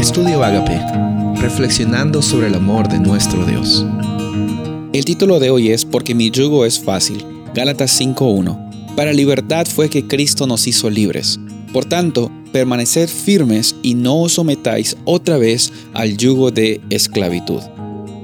Estudio Agape, reflexionando sobre el amor de nuestro Dios. El título de hoy es Porque mi yugo es fácil. Gálatas 5.1. Para libertad fue que Cristo nos hizo libres. Por tanto, permaneced firmes y no os sometáis otra vez al yugo de esclavitud.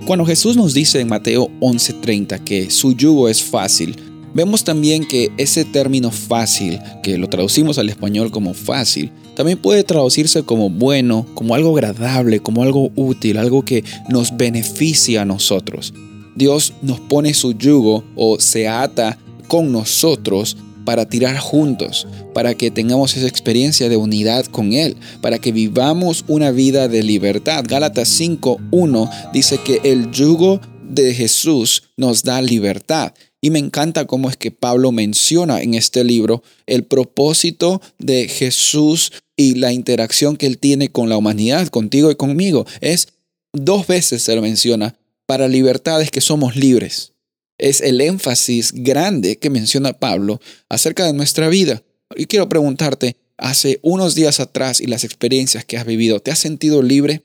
Cuando Jesús nos dice en Mateo 11:30 que su yugo es fácil, vemos también que ese término fácil, que lo traducimos al español como fácil, también puede traducirse como bueno, como algo agradable, como algo útil, algo que nos beneficia a nosotros. Dios nos pone su yugo o se ata con nosotros para tirar juntos, para que tengamos esa experiencia de unidad con Él, para que vivamos una vida de libertad. Gálatas 5.1 dice que el yugo de Jesús nos da libertad. Y me encanta cómo es que Pablo menciona en este libro el propósito de Jesús y la interacción que él tiene con la humanidad, contigo y conmigo. Es dos veces se lo menciona para libertades que somos libres. Es el énfasis grande que menciona Pablo acerca de nuestra vida. Y quiero preguntarte, hace unos días atrás y las experiencias que has vivido, ¿te has sentido libre?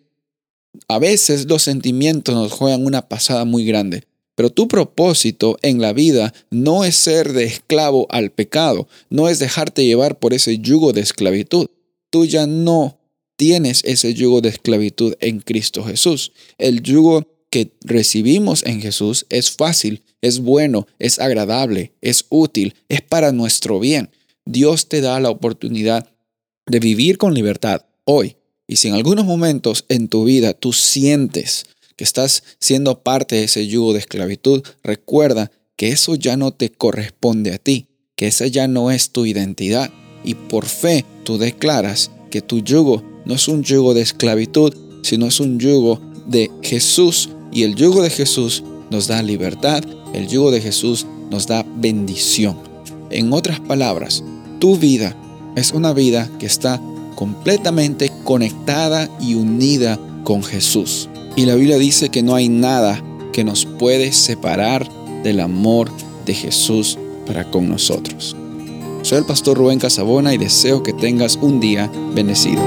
A veces los sentimientos nos juegan una pasada muy grande, pero tu propósito en la vida no es ser de esclavo al pecado, no es dejarte llevar por ese yugo de esclavitud. Tú ya no tienes ese yugo de esclavitud en Cristo Jesús. El yugo que recibimos en Jesús es fácil, es bueno, es agradable, es útil, es para nuestro bien. Dios te da la oportunidad de vivir con libertad hoy. Y si en algunos momentos en tu vida tú sientes que estás siendo parte de ese yugo de esclavitud, recuerda que eso ya no te corresponde a ti, que esa ya no es tu identidad. Y por fe tú declaras que tu yugo no es un yugo de esclavitud, sino es un yugo de Jesús y el yugo de Jesús nos da libertad, el yugo de Jesús nos da bendición. En otras palabras, tu vida es una vida que está completamente conectada y unida con Jesús. Y la Biblia dice que no hay nada que nos puede separar del amor de Jesús para con nosotros. Soy el pastor Rubén Casabona y deseo que tengas un día bendecido.